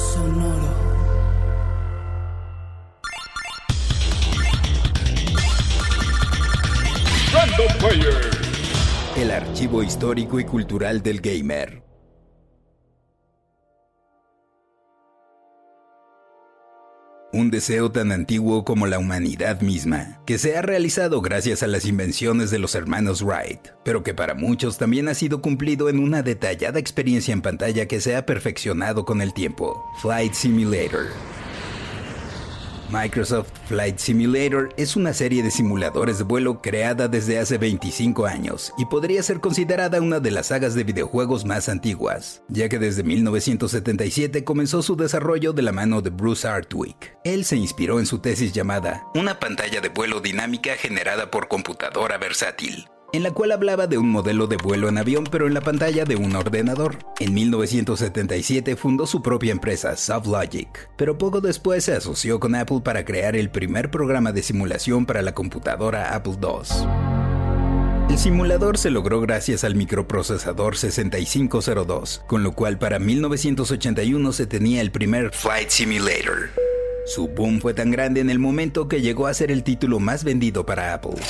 Sonoro. Random Player. El archivo histórico y cultural del gamer. Un deseo tan antiguo como la humanidad misma, que se ha realizado gracias a las invenciones de los hermanos Wright, pero que para muchos también ha sido cumplido en una detallada experiencia en pantalla que se ha perfeccionado con el tiempo, Flight Simulator. Microsoft Flight Simulator es una serie de simuladores de vuelo creada desde hace 25 años y podría ser considerada una de las sagas de videojuegos más antiguas, ya que desde 1977 comenzó su desarrollo de la mano de Bruce Hartwig. Él se inspiró en su tesis llamada Una pantalla de vuelo dinámica generada por computadora versátil, en la cual hablaba de un modelo de vuelo en avión pero en la pantalla de un ordenador. En 1977 fundó su propia empresa, SoftLogic, pero poco después se asoció con Apple para crear el primer programa de simulación para la computadora Apple II. El simulador se logró gracias al microprocesador 6502, con lo cual para 1981 se tenía el primer Flight Simulator. Su boom fue tan grande en el momento que llegó a ser el título más vendido para Apple.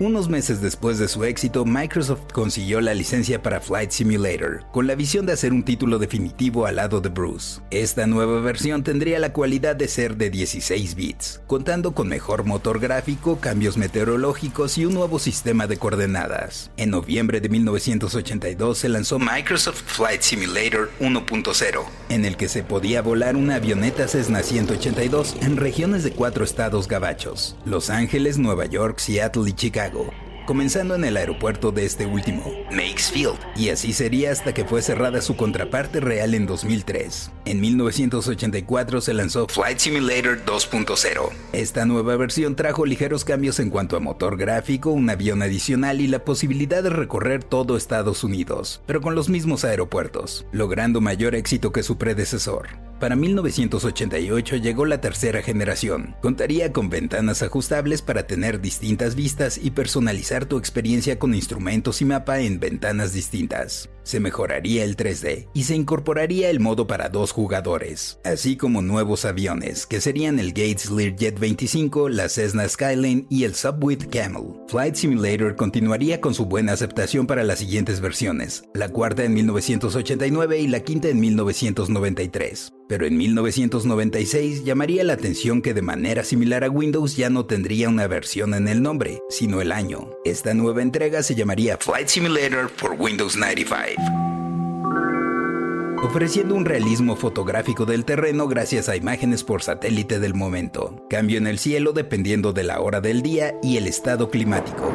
Unos meses después de su éxito, Microsoft consiguió la licencia para Flight Simulator, con la visión de hacer un título definitivo al lado de Bruce. Esta nueva versión tendría la cualidad de ser de 16 bits, contando con mejor motor gráfico, cambios meteorológicos y un nuevo sistema de coordenadas. En noviembre de 1982 se lanzó Microsoft Flight Simulator 1.0, en el que se podía volar una avioneta Cessna 182 en regiones de cuatro estados gabachos, Los Ángeles, Nueva York, Seattle y Chicago comenzando en el aeropuerto de este último, Field, y así sería hasta que fue cerrada su contraparte real en 2003. En 1984 se lanzó Flight Simulator 2.0. Esta nueva versión trajo ligeros cambios en cuanto a motor gráfico, un avión adicional y la posibilidad de recorrer todo Estados Unidos, pero con los mismos aeropuertos, logrando mayor éxito que su predecesor. Para 1988 llegó la tercera generación. Contaría con ventanas ajustables para tener distintas vistas y personalizar tu experiencia con instrumentos y mapa en ventanas distintas. Se mejoraría el 3D y se incorporaría el modo para dos jugadores, así como nuevos aviones, que serían el Gates Learjet 25, la Cessna Skyline y el Subwit Camel. Flight Simulator continuaría con su buena aceptación para las siguientes versiones, la cuarta en 1989 y la quinta en 1993 pero en 1996 llamaría la atención que de manera similar a Windows ya no tendría una versión en el nombre, sino el año. Esta nueva entrega se llamaría Flight Simulator for Windows 95 ofreciendo un realismo fotográfico del terreno gracias a imágenes por satélite del momento, cambio en el cielo dependiendo de la hora del día y el estado climático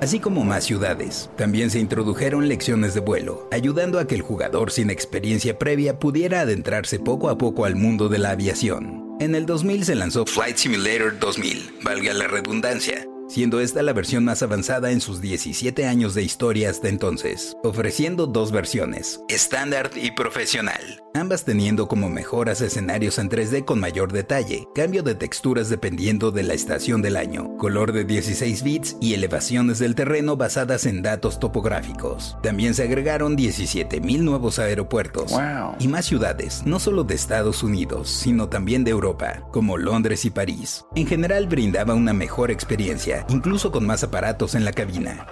así como más ciudades. También se introdujeron lecciones de vuelo, ayudando a que el jugador sin experiencia previa pudiera adentrarse poco a poco al mundo de la aviación. En el 2000 se lanzó Flight Simulator 2000, valga la redundancia, siendo esta la versión más avanzada en sus 17 años de historia hasta entonces, ofreciendo dos versiones, estándar y profesional, ambas teniendo como mejoras escenarios en 3D con mayor detalle, cambio de texturas dependiendo de la estación del año, color de 16 bits y elevaciones del terreno basadas en datos topográficos. También se agregaron 17.000 nuevos aeropuertos y más ciudades, no solo de Estados Unidos, sino también de Europa, como Londres y París. En general brindaba una mejor experiencia, incluso con más aparatos en la cabina.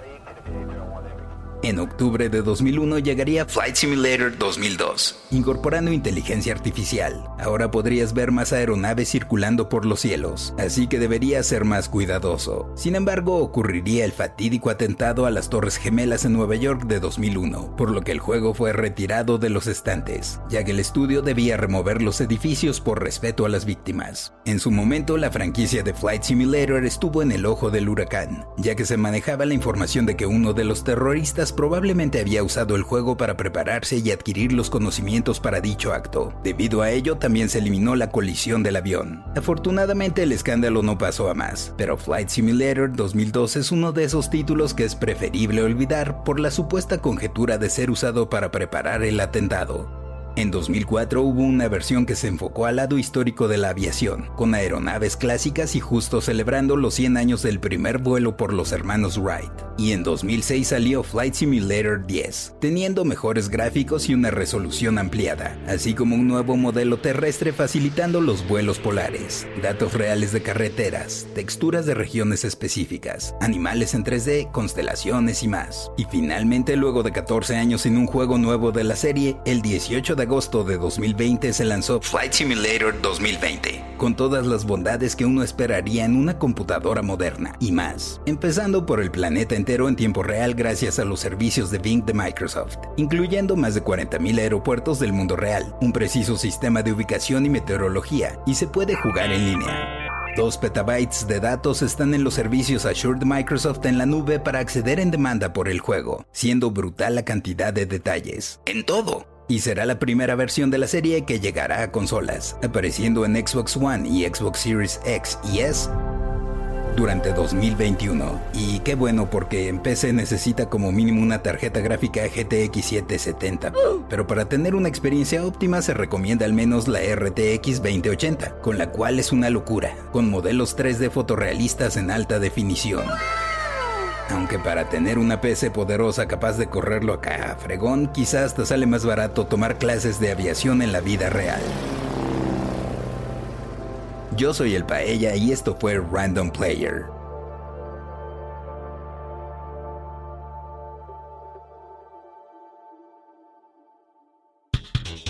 En octubre de 2001 llegaría Flight Simulator 2002, incorporando inteligencia artificial. Ahora podrías ver más aeronaves circulando por los cielos, así que deberías ser más cuidadoso. Sin embargo, ocurriría el fatídico atentado a las Torres Gemelas en Nueva York de 2001, por lo que el juego fue retirado de los estantes, ya que el estudio debía remover los edificios por respeto a las víctimas. En su momento, la franquicia de Flight Simulator estuvo en el ojo del huracán, ya que se manejaba la información de que uno de los terroristas probablemente había usado el juego para prepararse y adquirir los conocimientos para dicho acto. Debido a ello, también se eliminó la colisión del avión. Afortunadamente, el escándalo no pasó a más, pero Flight Simulator 2002 es uno de esos títulos que es preferible olvidar por la supuesta conjetura de ser usado para preparar el atentado. En 2004 hubo una versión que se enfocó al lado histórico de la aviación, con aeronaves clásicas y justo celebrando los 100 años del primer vuelo por los hermanos Wright. Y en 2006 salió Flight Simulator 10, teniendo mejores gráficos y una resolución ampliada, así como un nuevo modelo terrestre facilitando los vuelos polares, datos reales de carreteras, texturas de regiones específicas, animales en 3D, constelaciones y más. Y finalmente, luego de 14 años en un juego nuevo de la serie, el 18 de agosto de 2020 se lanzó Flight Simulator 2020, con todas las bondades que uno esperaría en una computadora moderna y más, empezando por el planeta entero en tiempo real gracias a los servicios de Bing de Microsoft, incluyendo más de 40.000 aeropuertos del mundo real, un preciso sistema de ubicación y meteorología, y se puede jugar en línea. 2 petabytes de datos están en los servicios Azure de Microsoft en la nube para acceder en demanda por el juego, siendo brutal la cantidad de detalles. En todo y será la primera versión de la serie que llegará a consolas, apareciendo en Xbox One y Xbox Series X y S durante 2021. Y qué bueno porque en PC necesita como mínimo una tarjeta gráfica GTX 770. Pero para tener una experiencia óptima se recomienda al menos la RTX 2080, con la cual es una locura, con modelos 3D fotorrealistas en alta definición. Aunque para tener una PC poderosa capaz de correrlo acá a fregón, quizás te sale más barato tomar clases de aviación en la vida real. Yo soy el Paella y esto fue Random Player.